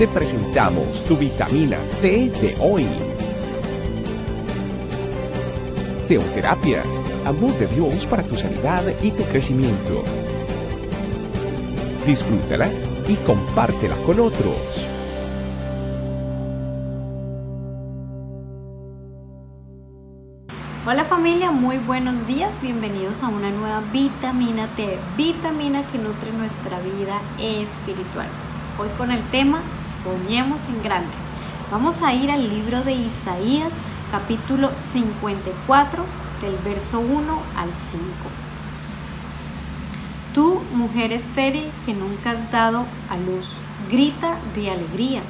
te presentamos tu vitamina T de hoy. Teoterapia, amor de Dios para tu sanidad y tu crecimiento. Disfrútala y compártela con otros. Hola familia, muy buenos días, bienvenidos a una nueva vitamina T, vitamina que nutre nuestra vida espiritual. Hoy con el tema Soñemos en grande. Vamos a ir al libro de Isaías capítulo 54 del verso 1 al 5. Tú, mujer estéril que nunca has dado a luz, grita de alegría.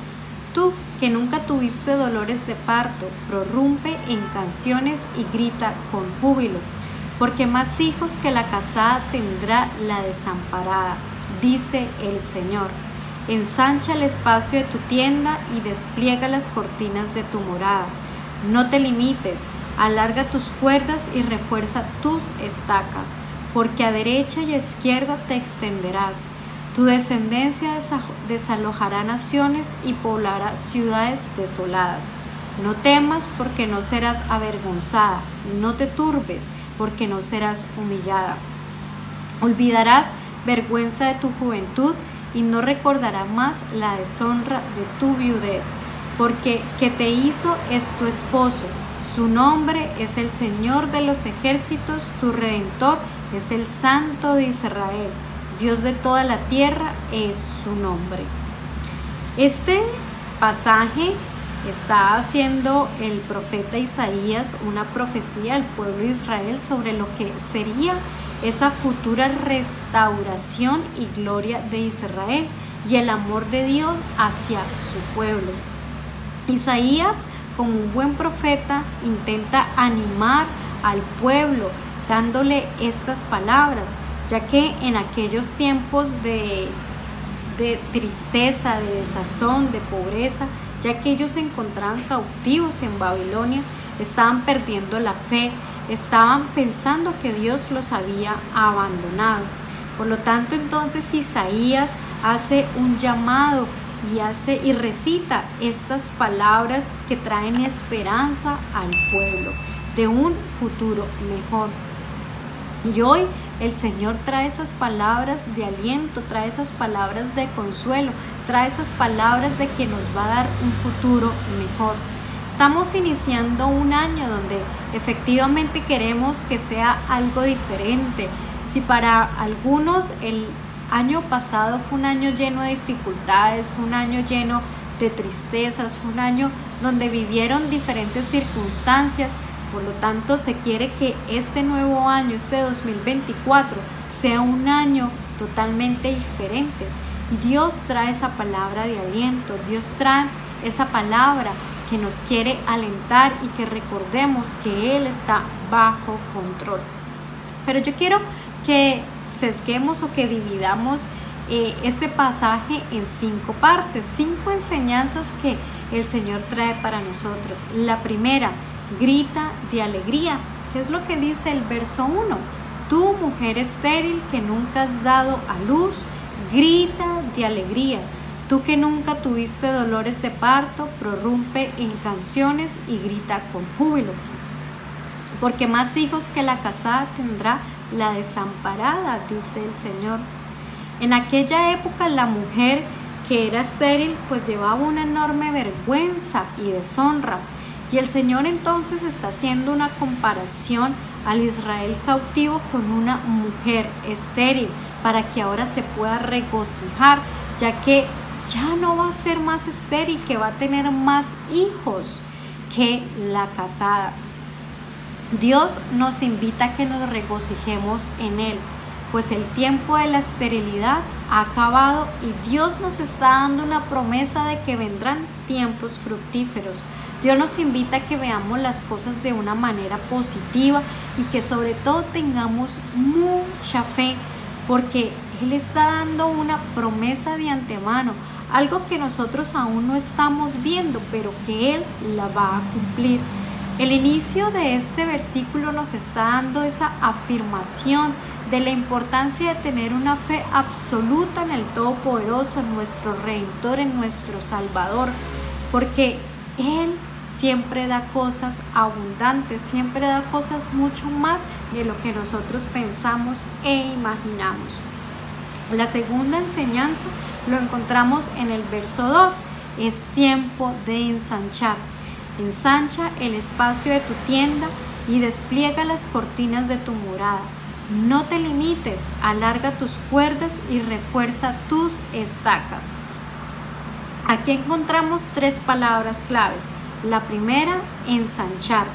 Tú, que nunca tuviste dolores de parto, prorrumpe en canciones y grita con júbilo, porque más hijos que la casada tendrá la desamparada, dice el Señor. Ensancha el espacio de tu tienda y despliega las cortinas de tu morada. No te limites, alarga tus cuerdas y refuerza tus estacas, porque a derecha y a izquierda te extenderás. Tu descendencia desalojará naciones y poblará ciudades desoladas. No temas porque no serás avergonzada, no te turbes porque no serás humillada. Olvidarás vergüenza de tu juventud y no recordará más la deshonra de tu viudez, porque que te hizo es tu esposo, su nombre es el Señor de los ejércitos, tu redentor es el Santo de Israel, Dios de toda la tierra es su nombre. Este pasaje está haciendo el profeta Isaías una profecía al pueblo de Israel sobre lo que sería esa futura restauración y gloria de Israel y el amor de Dios hacia su pueblo. Isaías, como un buen profeta, intenta animar al pueblo dándole estas palabras, ya que en aquellos tiempos de, de tristeza, de desazón, de pobreza, ya que ellos se encontraban cautivos en Babilonia, estaban perdiendo la fe, estaban pensando que Dios los había abandonado. Por lo tanto, entonces Isaías hace un llamado y hace y recita estas palabras que traen esperanza al pueblo de un futuro mejor. Y hoy el Señor trae esas palabras de aliento, trae esas palabras de consuelo, trae esas palabras de que nos va a dar un futuro mejor. Estamos iniciando un año donde efectivamente queremos que sea algo diferente. Si para algunos el año pasado fue un año lleno de dificultades, fue un año lleno de tristezas, fue un año donde vivieron diferentes circunstancias, por lo tanto se quiere que este nuevo año, este 2024, sea un año totalmente diferente. Dios trae esa palabra de aliento, Dios trae esa palabra que nos quiere alentar y que recordemos que Él está bajo control. Pero yo quiero que sesguemos o que dividamos eh, este pasaje en cinco partes, cinco enseñanzas que el Señor trae para nosotros. La primera, grita de alegría, que es lo que dice el verso 1. Tú, mujer estéril que nunca has dado a luz, grita de alegría. Tú que nunca tuviste dolores de parto, prorrumpe en canciones y grita con júbilo. Porque más hijos que la casada tendrá la desamparada, dice el Señor. En aquella época la mujer que era estéril pues llevaba una enorme vergüenza y deshonra. Y el Señor entonces está haciendo una comparación al Israel cautivo con una mujer estéril para que ahora se pueda regocijar, ya que ya no va a ser más estéril, que va a tener más hijos que la casada. Dios nos invita a que nos regocijemos en Él, pues el tiempo de la esterilidad ha acabado y Dios nos está dando una promesa de que vendrán tiempos fructíferos. Dios nos invita a que veamos las cosas de una manera positiva y que sobre todo tengamos mucha fe, porque Él está dando una promesa de antemano algo que nosotros aún no estamos viendo, pero que Él la va a cumplir. El inicio de este versículo nos está dando esa afirmación de la importancia de tener una fe absoluta en el Todopoderoso, en nuestro Redentor, en nuestro Salvador, porque Él siempre da cosas abundantes, siempre da cosas mucho más de lo que nosotros pensamos e imaginamos. La segunda enseñanza lo encontramos en el verso 2. Es tiempo de ensanchar. Ensancha el espacio de tu tienda y despliega las cortinas de tu morada. No te limites, alarga tus cuerdas y refuerza tus estacas. Aquí encontramos tres palabras claves. La primera, ensanchar.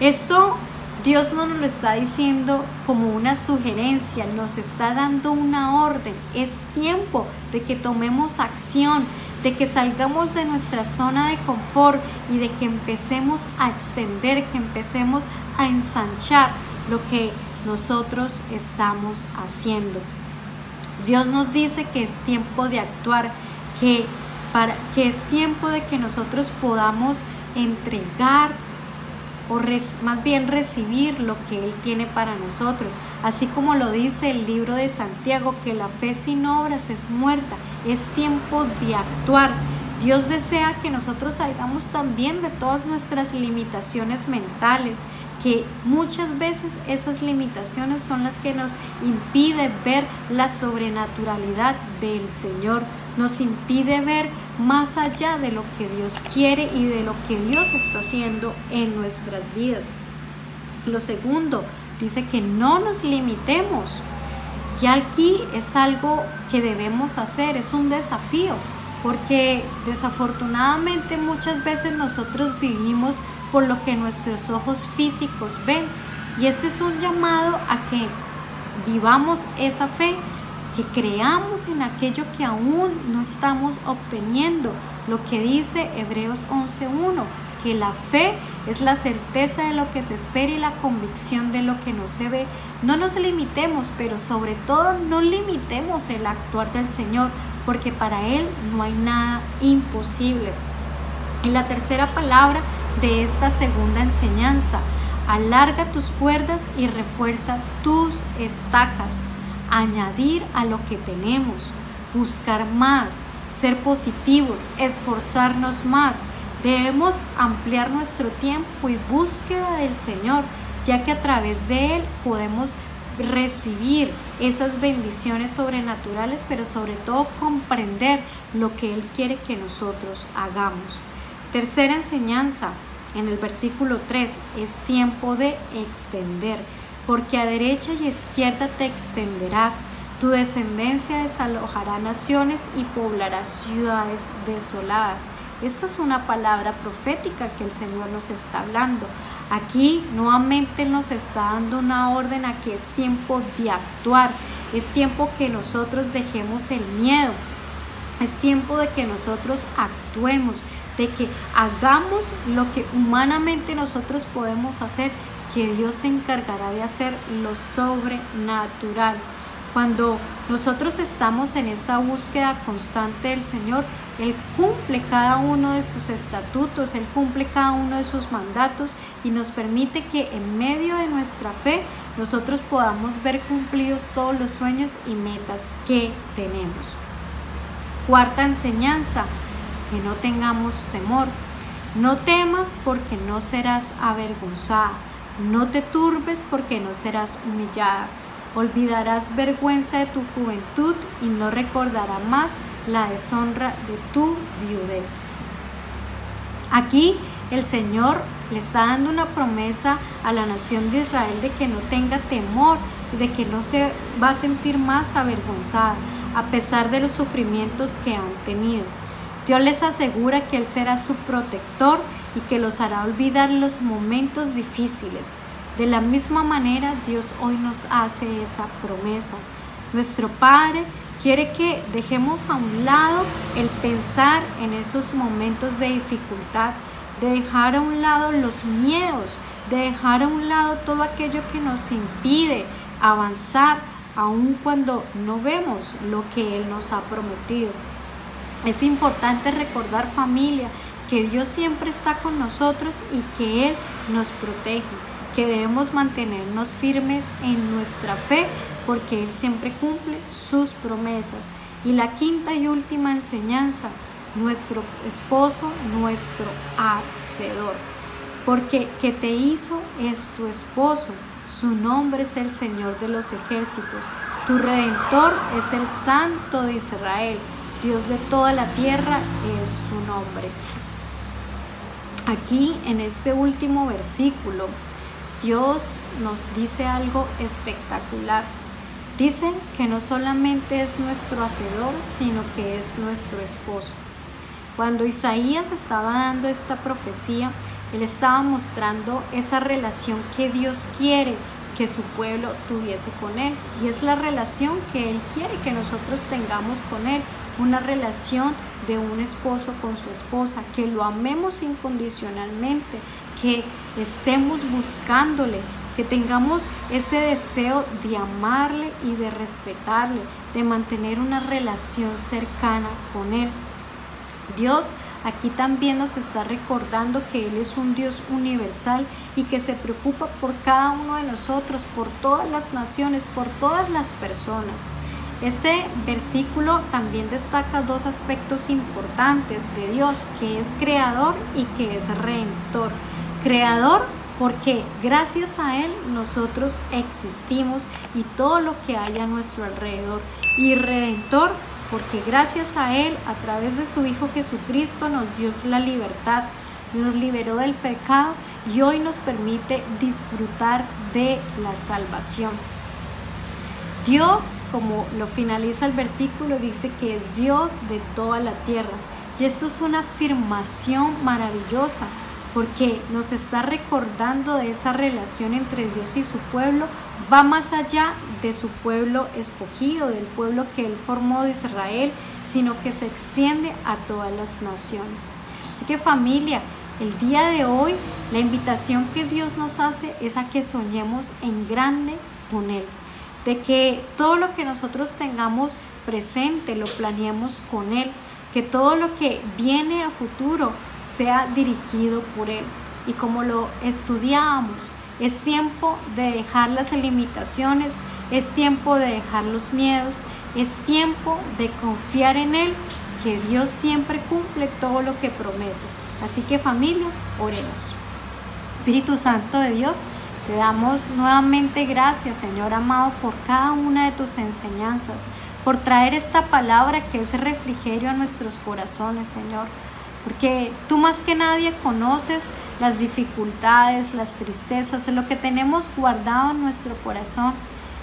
Esto Dios no nos lo está diciendo como una sugerencia, nos está dando una orden. Es tiempo de que tomemos acción, de que salgamos de nuestra zona de confort y de que empecemos a extender, que empecemos a ensanchar lo que nosotros estamos haciendo. Dios nos dice que es tiempo de actuar, que, para, que es tiempo de que nosotros podamos entregar o más bien recibir lo que Él tiene para nosotros. Así como lo dice el libro de Santiago, que la fe sin obras es muerta. Es tiempo de actuar. Dios desea que nosotros salgamos también de todas nuestras limitaciones mentales, que muchas veces esas limitaciones son las que nos impide ver la sobrenaturalidad del Señor, nos impide ver más allá de lo que Dios quiere y de lo que Dios está haciendo en nuestras vidas. Lo segundo, dice que no nos limitemos. Y aquí es algo que debemos hacer, es un desafío, porque desafortunadamente muchas veces nosotros vivimos por lo que nuestros ojos físicos ven. Y este es un llamado a que vivamos esa fe, que creamos en aquello que aún no estamos obteniendo. Lo que dice Hebreos 11.1, que la fe es la certeza de lo que se espera y la convicción de lo que no se ve. No nos limitemos, pero sobre todo no limitemos el actuar del Señor, porque para Él no hay nada imposible. Y la tercera palabra de esta segunda enseñanza. Alarga tus cuerdas y refuerza tus estacas. Añadir a lo que tenemos. Buscar más. Ser positivos. Esforzarnos más. Debemos ampliar nuestro tiempo y búsqueda del Señor, ya que a través de Él podemos recibir esas bendiciones sobrenaturales, pero sobre todo comprender lo que Él quiere que nosotros hagamos. Tercera enseñanza en el versículo 3, es tiempo de extender, porque a derecha y izquierda te extenderás, tu descendencia desalojará naciones y poblará ciudades desoladas. Esta es una palabra profética que el Señor nos está hablando. Aquí nuevamente nos está dando una orden a que es tiempo de actuar, es tiempo que nosotros dejemos el miedo, es tiempo de que nosotros actuemos, de que hagamos lo que humanamente nosotros podemos hacer, que Dios se encargará de hacer lo sobrenatural. Cuando nosotros estamos en esa búsqueda constante del Señor, Él cumple cada uno de sus estatutos, Él cumple cada uno de sus mandatos y nos permite que en medio de nuestra fe nosotros podamos ver cumplidos todos los sueños y metas que tenemos. Cuarta enseñanza, que no tengamos temor. No temas porque no serás avergonzada. No te turbes porque no serás humillada. Olvidarás vergüenza de tu juventud y no recordará más la deshonra de tu viudez. Aquí el Señor le está dando una promesa a la nación de Israel de que no tenga temor, de que no se va a sentir más avergonzada a pesar de los sufrimientos que han tenido. Dios les asegura que Él será su protector y que los hará olvidar los momentos difíciles. De la misma manera, Dios hoy nos hace esa promesa. Nuestro Padre quiere que dejemos a un lado el pensar en esos momentos de dificultad, de dejar a un lado los miedos, de dejar a un lado todo aquello que nos impide avanzar, aun cuando no vemos lo que Él nos ha prometido. Es importante recordar familia que Dios siempre está con nosotros y que Él nos protege, que debemos mantenernos firmes en nuestra fe porque Él siempre cumple sus promesas. Y la quinta y última enseñanza, nuestro esposo, nuestro hacedor. Porque que te hizo es tu esposo, su nombre es el Señor de los ejércitos, tu redentor es el Santo de Israel, Dios de toda la tierra es su nombre. Aquí en este último versículo, Dios nos dice algo espectacular. Dice que no solamente es nuestro hacedor, sino que es nuestro esposo. Cuando Isaías estaba dando esta profecía, él estaba mostrando esa relación que Dios quiere que su pueblo tuviese con Él. Y es la relación que Él quiere que nosotros tengamos con Él. Una relación de un esposo con su esposa, que lo amemos incondicionalmente, que estemos buscándole, que tengamos ese deseo de amarle y de respetarle, de mantener una relación cercana con Él. Dios aquí también nos está recordando que Él es un Dios universal y que se preocupa por cada uno de nosotros, por todas las naciones, por todas las personas. Este versículo también destaca dos aspectos importantes de Dios, que es creador y que es redentor. Creador porque gracias a Él nosotros existimos y todo lo que hay a nuestro alrededor. Y redentor porque gracias a Él, a través de su Hijo Jesucristo, nos dio la libertad, nos liberó del pecado y hoy nos permite disfrutar de la salvación. Dios, como lo finaliza el versículo, dice que es Dios de toda la tierra. Y esto es una afirmación maravillosa porque nos está recordando de esa relación entre Dios y su pueblo, va más allá de su pueblo escogido, del pueblo que él formó de Israel, sino que se extiende a todas las naciones. Así que familia, el día de hoy la invitación que Dios nos hace es a que soñemos en grande con Él, de que todo lo que nosotros tengamos presente lo planeemos con Él, que todo lo que viene a futuro sea dirigido por Él. Y como lo estudiamos, es tiempo de dejar las limitaciones, es tiempo de dejar los miedos, es tiempo de confiar en Él, que Dios siempre cumple todo lo que promete. Así que familia, oremos. Espíritu Santo de Dios, te damos nuevamente gracias, Señor amado, por cada una de tus enseñanzas, por traer esta palabra que es refrigerio a nuestros corazones, Señor porque tú más que nadie conoces las dificultades, las tristezas, lo que tenemos guardado en nuestro corazón.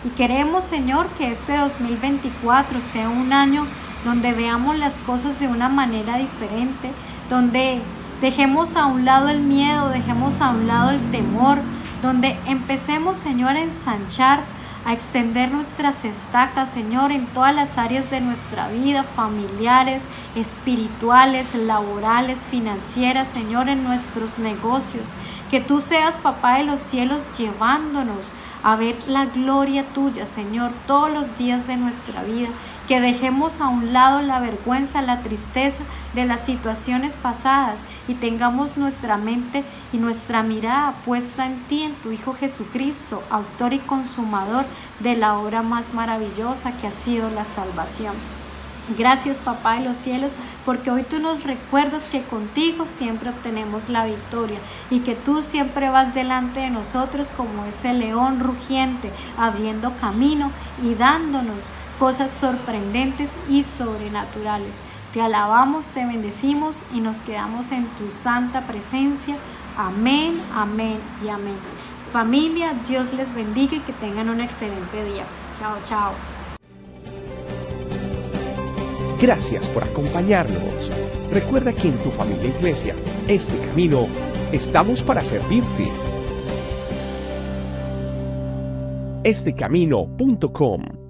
Y queremos, Señor, que este 2024 sea un año donde veamos las cosas de una manera diferente, donde dejemos a un lado el miedo, dejemos a un lado el temor, donde empecemos, Señor, a ensanchar a extender nuestras estacas, Señor, en todas las áreas de nuestra vida, familiares, espirituales, laborales, financieras, Señor, en nuestros negocios. Que tú seas, papá de los cielos, llevándonos a ver la gloria tuya, Señor, todos los días de nuestra vida. Que dejemos a un lado la vergüenza, la tristeza de las situaciones pasadas y tengamos nuestra mente y nuestra mirada puesta en ti, en tu Hijo Jesucristo, autor y consumador de la obra más maravillosa que ha sido la salvación. Gracias papá de los cielos, porque hoy tú nos recuerdas que contigo siempre obtenemos la victoria y que tú siempre vas delante de nosotros como ese león rugiente, abriendo camino y dándonos cosas sorprendentes y sobrenaturales. Te alabamos, te bendecimos y nos quedamos en tu santa presencia. Amén, amén y amén. Familia, Dios les bendiga y que tengan un excelente día. Chao, chao. Gracias por acompañarnos. Recuerda que en tu familia e iglesia, este camino, estamos para servirte. Estecamino.com